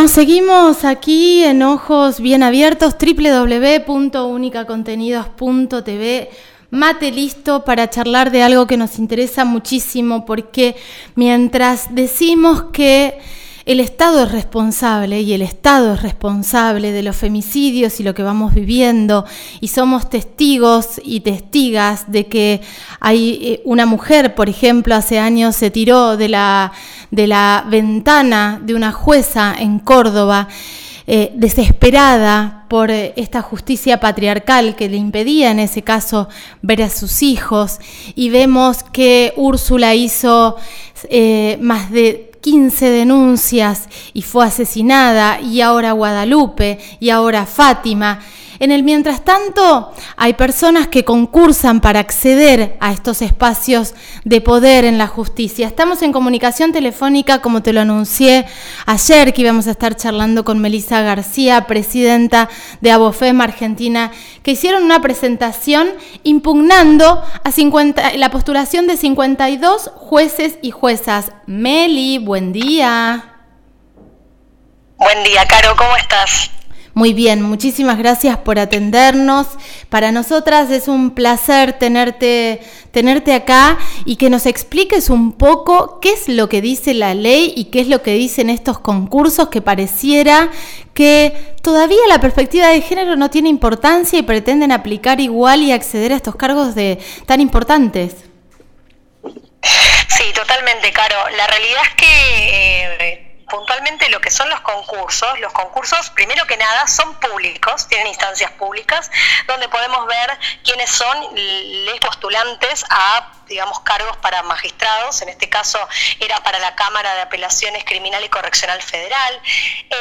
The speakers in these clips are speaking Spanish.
Bueno, seguimos aquí en Ojos Bien Abiertos, www.unicacontenidos.tv. Mate listo para charlar de algo que nos interesa muchísimo, porque mientras decimos que el Estado es responsable y el Estado es responsable de los femicidios y lo que vamos viviendo y somos testigos y testigas de que hay eh, una mujer, por ejemplo, hace años se tiró de la, de la ventana de una jueza en Córdoba. Eh, desesperada por eh, esta justicia patriarcal que le impedía en ese caso ver a sus hijos y vemos que Úrsula hizo más de 15 denuncias y fue asesinada, y ahora Guadalupe, y ahora Fátima. En el mientras tanto, hay personas que concursan para acceder a estos espacios de poder en la justicia. Estamos en comunicación telefónica, como te lo anuncié ayer, que íbamos a estar charlando con Melisa García, presidenta de Abofem Argentina, que hicieron una presentación impugnando a 50, la postulación de 52 jueces y juezas. Meli, buen día. Buen día, Caro, ¿cómo estás? Muy bien, muchísimas gracias por atendernos. Para nosotras es un placer tenerte, tenerte acá y que nos expliques un poco qué es lo que dice la ley y qué es lo que dicen estos concursos que pareciera que todavía la perspectiva de género no tiene importancia y pretenden aplicar igual y acceder a estos cargos de, tan importantes. Sí, totalmente, Caro. La realidad es que... Eh, puntualmente lo que son los concursos. Los concursos, primero que nada, son públicos, tienen instancias públicas, donde podemos ver quiénes son los postulantes a digamos, cargos para magistrados, en este caso era para la Cámara de Apelaciones Criminal y Correccional Federal,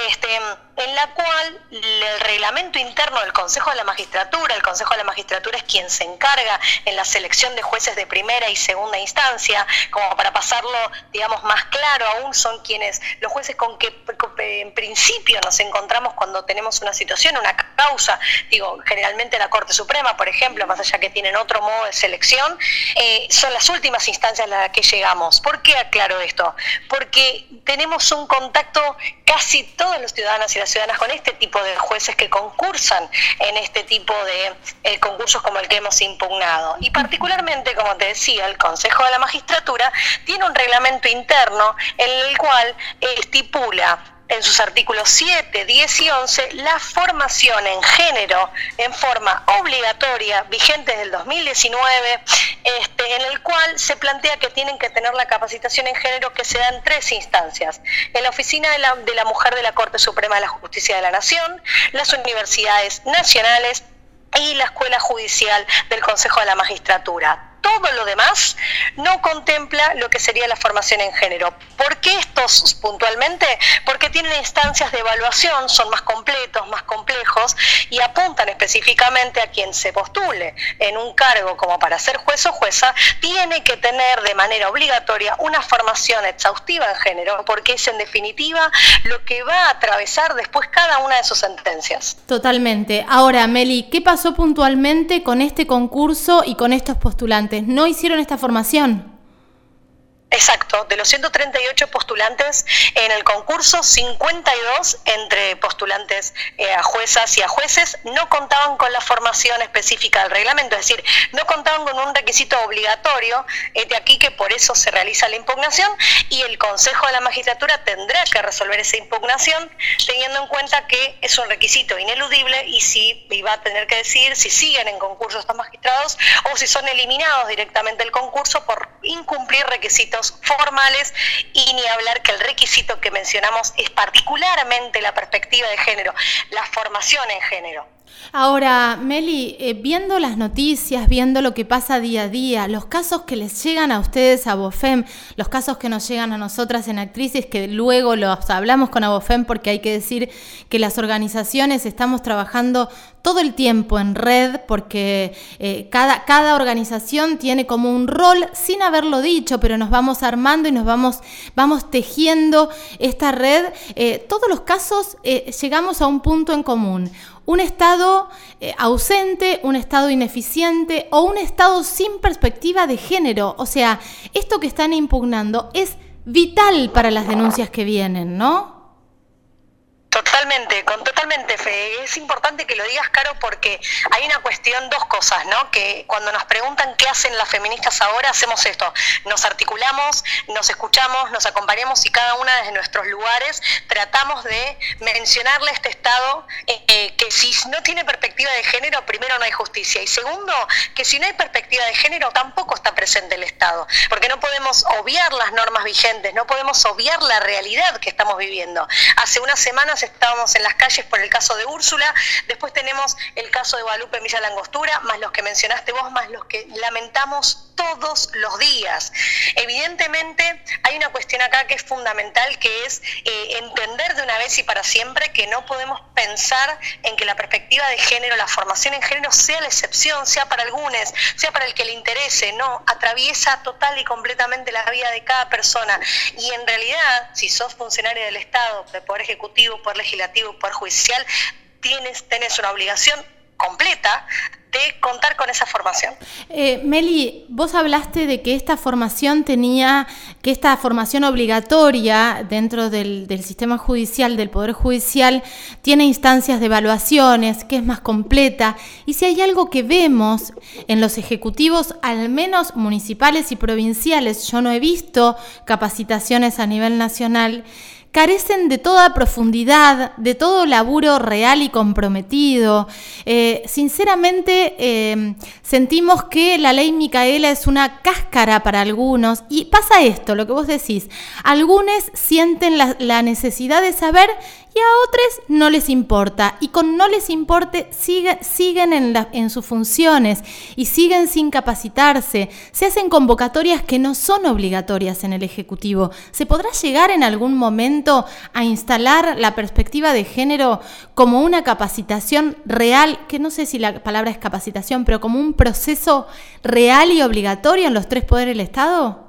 este, en la cual el reglamento interno del Consejo de la Magistratura, el Consejo de la Magistratura es quien se encarga en la selección de jueces de primera y segunda instancia, como para pasarlo, digamos, más claro aún, son quienes, los jueces con que en principio nos encontramos cuando tenemos una situación, una causa, digo, generalmente la Corte Suprema, por ejemplo, más allá que tienen otro modo de selección, eh, son las últimas instancias a las que llegamos. ¿Por qué aclaro esto? Porque tenemos un contacto casi todos los ciudadanos y las ciudadanas con este tipo de jueces que concursan en este tipo de eh, concursos como el que hemos impugnado. Y particularmente, como te decía, el Consejo de la Magistratura tiene un reglamento interno en el cual estipula en sus artículos 7, 10 y 11 la formación en género en forma obligatoria, vigente desde el 2019, este, en el cual se plantea que tienen que tener la capacitación en género que se da en tres instancias. En la Oficina de la, de la Mujer de la Corte Suprema de la Justicia de la Nación, las universidades nacionales y la Escuela Judicial del Consejo de la Magistratura todo lo demás no contempla lo que sería la formación en género. ¿Por qué estos puntualmente? Porque tienen instancias de evaluación, son más completos, más complejos y apuntan específicamente a quien se postule en un cargo como para ser juez o jueza, tiene que tener de manera obligatoria una formación exhaustiva en género, porque es en definitiva lo que va a atravesar después cada una de sus sentencias. Totalmente. Ahora, Meli, ¿qué pasó puntualmente con este concurso y con estos postulantes? No hicieron esta formación. Exacto, de los 138 postulantes en el concurso, 52 entre postulantes eh, a juezas y a jueces no contaban con la formación específica del reglamento, es decir, no contaban con un requisito obligatorio, es de aquí que por eso se realiza la impugnación y el Consejo de la Magistratura tendrá que resolver esa impugnación teniendo en cuenta que es un requisito ineludible y si va a tener que decir si siguen en concurso estos magistrados o si son eliminados directamente del concurso por incumplir requisitos formales y ni hablar que el requisito que mencionamos es particularmente la perspectiva de género, la formación en género. Ahora, Meli, eh, viendo las noticias, viendo lo que pasa día a día, los casos que les llegan a ustedes a Bofem, los casos que nos llegan a nosotras en actrices, que luego los hablamos con Abofem porque hay que decir que las organizaciones estamos trabajando todo el tiempo en red porque eh, cada, cada organización tiene como un rol sin haberlo dicho, pero nos vamos armando y nos vamos, vamos tejiendo esta red. Eh, todos los casos llegamos a un punto en común un Estado eh, ausente, un Estado ineficiente o un Estado sin perspectiva de género. O sea, esto que están impugnando es vital para las denuncias que vienen, ¿no? Totalmente, con totalmente, Fe. Es importante que lo digas, Caro, porque hay una cuestión, dos cosas, ¿no? Que cuando nos preguntan qué hacen las feministas ahora, hacemos esto. Nos articulamos, nos escuchamos, nos acompañamos y cada una desde nuestros lugares tratamos de mencionarle a este Estado eh, que si no tiene perspectiva de género, primero no hay justicia. Y segundo, que si no hay perspectiva de género, tampoco está presente el Estado. Porque no podemos obviar las normas vigentes, no podemos obviar la realidad que estamos viviendo. Hace unas semanas estábamos en las calles por el caso de Úrsula, después tenemos el caso de Guadalupe Villa Langostura, más los que mencionaste vos, más los que lamentamos todos los días. Evidentemente hay una cuestión acá que es fundamental, que es eh, entender de una vez y para siempre que no podemos pensar en que la perspectiva de género, la formación en género sea la excepción, sea para algunos, sea para el que le interese, no, atraviesa total y completamente la vida de cada persona. Y en realidad, si sos funcionario del Estado, de Poder Ejecutivo, Poder Legislativo, Poder Judicial, tienes, tenés una obligación completa de contar con esa formación. Eh, Meli, vos hablaste de que esta formación tenía, que esta formación obligatoria dentro del, sistema judicial, del Poder Judicial, tiene instancias de evaluaciones, que es más completa. Y si hay algo que vemos en los ejecutivos, al menos municipales y provinciales, yo no he visto capacitaciones a nivel nacional, carecen de toda profundidad, de todo laburo real y comprometido. Eh, sinceramente, eh, sentimos que la ley Micaela es una cáscara para algunos y pasa esto, lo que vos decís, algunos sienten la necesidad de saber y a otros no les importa. Y con no les importe siguen en, en sus funciones y siguen sin capacitarse. Se hacen convocatorias que no son obligatorias en el Ejecutivo. ¿Se podrá llegar en algún momento a instalar la perspectiva de género como una capacitación real, que no sé si la palabra es capacitación, pero como un proceso real y obligatorio en los tres poderes del Estado?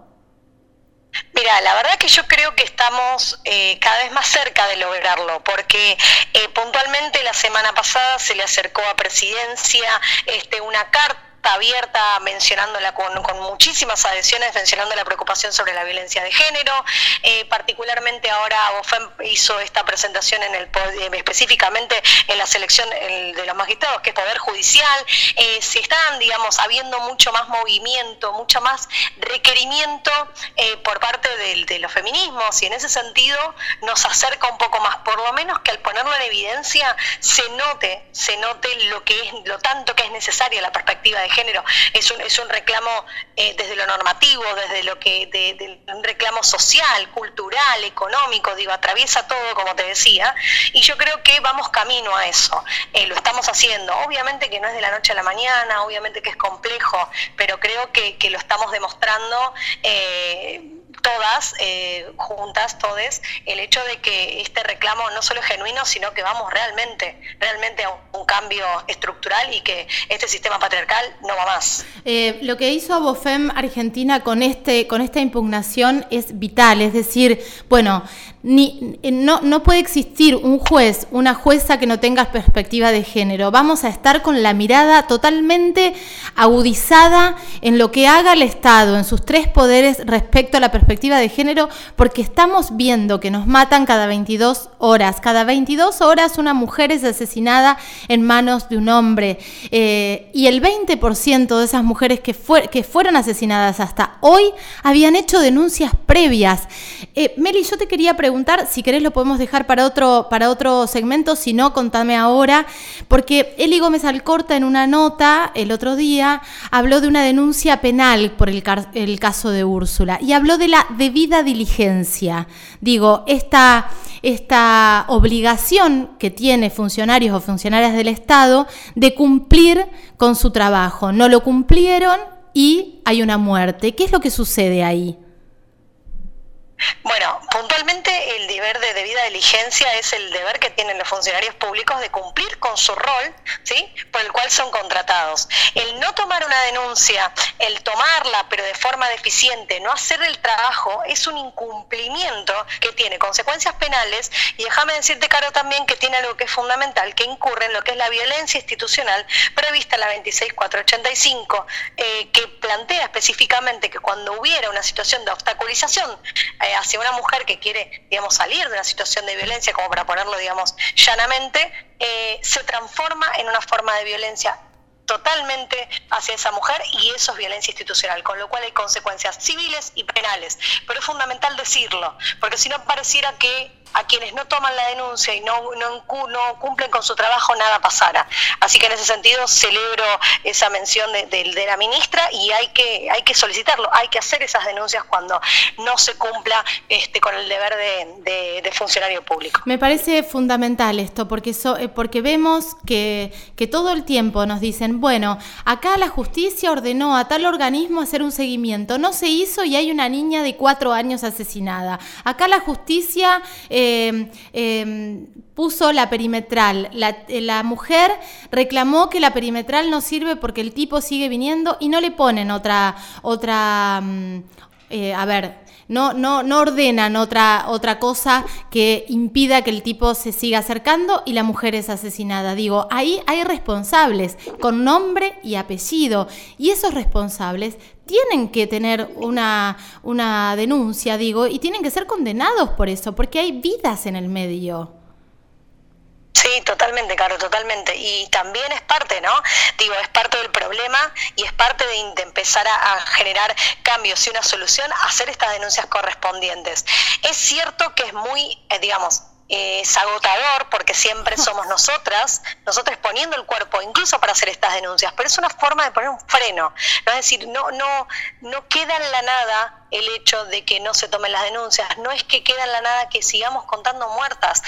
Mira, la verdad que yo creo que estamos eh, cada vez más cerca de lograrlo, porque eh, puntualmente la semana pasada se le acercó a presidencia este, una carta abierta mencionándola con, con, muchísimas adhesiones, mencionando la preocupación sobre la violencia de género. Eh, particularmente ahora BOFEM hizo esta presentación en el específicamente en la selección de los magistrados, que es Poder Judicial. Eh, se están, digamos, habiendo mucho más movimiento, mucho más requerimiento eh, por parte de los feminismos y en ese sentido nos acerca un poco más, por lo menos que al ponerlo en evidencia se note, se note lo que es, lo tanto que es necesaria la perspectiva de género. Es un, es un reclamo eh, desde lo normativo, desde lo que, de, un reclamo social, cultural, económico, digo, atraviesa todo, como te decía, y yo creo que vamos camino a eso. Eh, lo estamos haciendo. Obviamente que no es de la noche a la mañana, obviamente que es complejo, pero creo que, que lo estamos demostrando. Eh, todas, eh, juntas, todes, el hecho de que este reclamo no solo es genuino, sino que vamos realmente, realmente a un, cambio estructural y que este sistema patriarcal no va más. Eh, lo que hizo Bofem Argentina con, este, con esta impugnación es vital, es decir, bueno, ni, no, puede existir un juez, una jueza que no tenga perspectiva de género. Vamos a estar con la mirada totalmente agudizada en lo que haga el Estado, en sus tres poderes respecto a la perspectiva de género, porque estamos viendo que nos matan cada 22 horas. Cada 22 horas una mujer es asesinada en manos de un hombre. Eh, y el 20% de esas mujeres que, que fueron asesinadas hasta hoy habían hecho denuncias previas. Eh, Meli, yo te quería preguntar, si querés lo podemos dejar para otro, para otro segmento, si no, contame ahora, porque Eli Gómez Alcorta en una nota el otro día habló de una denuncia penal por el, el caso de Úrsula y habló de la debida diligencia. Digo, esta, esta obligación que tiene funcionarios o funcionarias del Estado de cumplir con su trabajo. No lo cumplieron y hay una muerte. ¿Qué es lo que sucede ahí? Bueno, puntualmente el deber de debida diligencia es el deber que tienen los funcionarios públicos de cumplir con su rol, ¿sí? Por el cual son contratados. El no tomar una denuncia, el tomarla pero de forma deficiente, no hacer el trabajo, es un incumplimiento que tiene consecuencias penales y déjame decirte, Caro, también que tiene algo que es fundamental, que incurre en lo que es la violencia institucional prevista en la 26485, eh, que plantea específicamente que cuando hubiera una situación de obstaculización, eh, hacia una mujer que quiere, digamos, salir de una situación de violencia, como para ponerlo, digamos, llanamente, eh, se transforma en una forma de violencia totalmente hacia esa mujer y eso es violencia institucional, con lo cual hay consecuencias civiles y penales. Pero es fundamental decirlo, porque si no pareciera que a quienes no toman la denuncia y no, no, cumplen con su trabajo nada pasara. Así que en ese sentido celebro esa mención de, la ministra y hay que, hay que solicitarlo, hay que hacer esas denuncias cuando no se cumpla este, con el deber de, funcionario público. Me parece fundamental esto, porque, eh, porque vemos que, que todo el tiempo nos dicen, bueno, acá la justicia ordenó a tal organismo hacer un seguimiento, no se hizo y hay una niña de cuatro años asesinada. Acá la justicia... Em, puso la perimetral. La, mujer reclamó que la perimetral no sirve porque el tipo sigue viniendo y no le ponen otra, otra, mm, eh, a ver, no, no, no ordenan otra, otra cosa que impida que el tipo se siga acercando y la mujer es asesinada. Digo, ahí hay responsables con nombre y apellido y esos responsables tienen que tener una, una denuncia, digo, y tienen que ser condenados por eso, porque hay vidas en el medio. Sí, totalmente, Caro, totalmente. Y también es parte, ¿no? Digo, es parte del problema y es parte de, empezar a, generar cambios y una solución, hacer estas denuncias correspondientes. Es cierto que es muy, eh, digamos, es agotador porque siempre somos nosotras, nosotros poniendo el cuerpo incluso para hacer estas denuncias, pero es una forma de poner un freno, ¿no? es decir, no, no, no queda en la nada el hecho de que no se tomen las denuncias, no es que queda en la nada que sigamos contando muertas,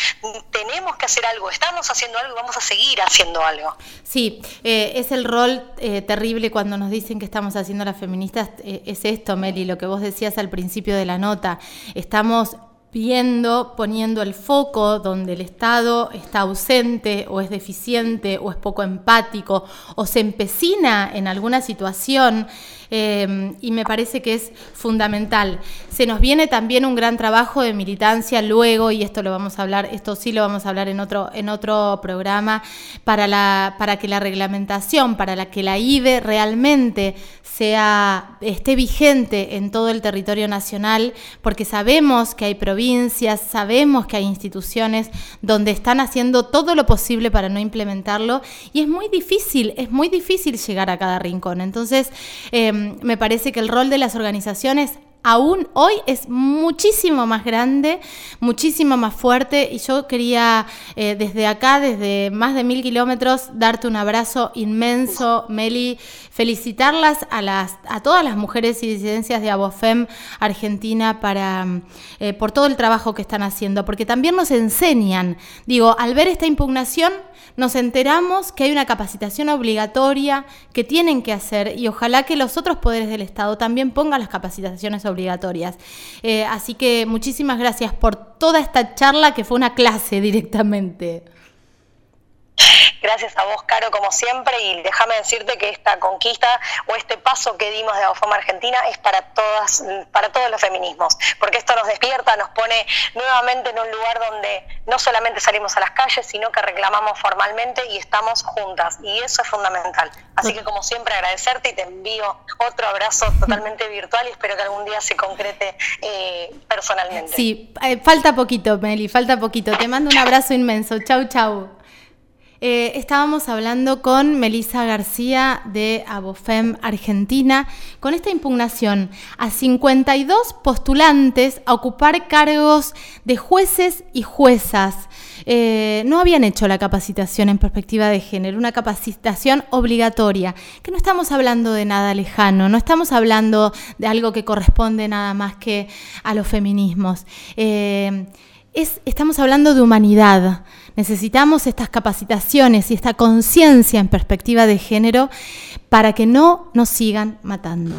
tenemos que hacer algo, estamos haciendo algo y vamos a seguir haciendo algo. Sí, eh, es el rol eh, terrible cuando nos dicen que estamos haciendo las feministas, eh, es esto, Meli, lo que vos decías al principio de la nota, estamos viendo, poniendo el foco donde el Estado está ausente o es deficiente o es poco empático o se empecina en alguna situación Em, y me parece que es fundamental. Se nos viene también un gran trabajo de militancia luego, y esto lo vamos a hablar, esto sí lo vamos a hablar en otro, en otro programa, para, la, para que la reglamentación, para la que la IBE realmente sea, esté vigente en todo el territorio nacional, porque sabemos que hay provincias, sabemos que hay instituciones donde están haciendo todo lo posible para no implementarlo, y es muy difícil, es muy difícil llegar a cada rincón. Entonces, eh, me parece que el rol de las organizaciones aún hoy es muchísimo más grande, muchísimo más fuerte y yo quería eh, desde acá, desde más de mil kilómetros, darte un abrazo inmenso, Meli, felicitarlas a, las, a todas las mujeres y disidencias de Abofem Argentina para, eh, por todo el trabajo que están haciendo, porque también nos enseñan, digo, al ver esta impugnación, nos enteramos que hay una capacitación obligatoria que tienen que hacer y ojalá que los otros poderes del Estado también pongan las capacitaciones obligatorias. Eh, así que muchísimas gracias por toda esta charla que fue una clase directamente. Gracias a vos, Caro, como siempre, y déjame decirte que esta conquista o este paso que dimos de Abofama Argentina es para todas, para todos los feminismos, porque esto nos despierta, nos pone nuevamente en un lugar donde no solamente salimos a las calles, sino que reclamamos formalmente y estamos juntas, y eso es fundamental. Así que como siempre agradecerte y te envío otro abrazo totalmente virtual y espero que algún día se concrete eh, personalmente. Sí, eh, falta poquito, Meli, falta poquito. Te mando un abrazo inmenso. Chau, chau. Eh, estábamos hablando con Melisa García de Abofem Argentina con esta impugnación a 52 postulantes a ocupar cargos de jueces y juezas. Eh, no habían hecho la capacitación en perspectiva de género, una capacitación obligatoria, que no estamos hablando de nada lejano, no estamos hablando de algo que corresponde nada más que a los feminismos. Eh, estamos hablando de humanidad. Necesitamos estas capacitaciones y esta conciencia en perspectiva de género para que no nos sigan matando.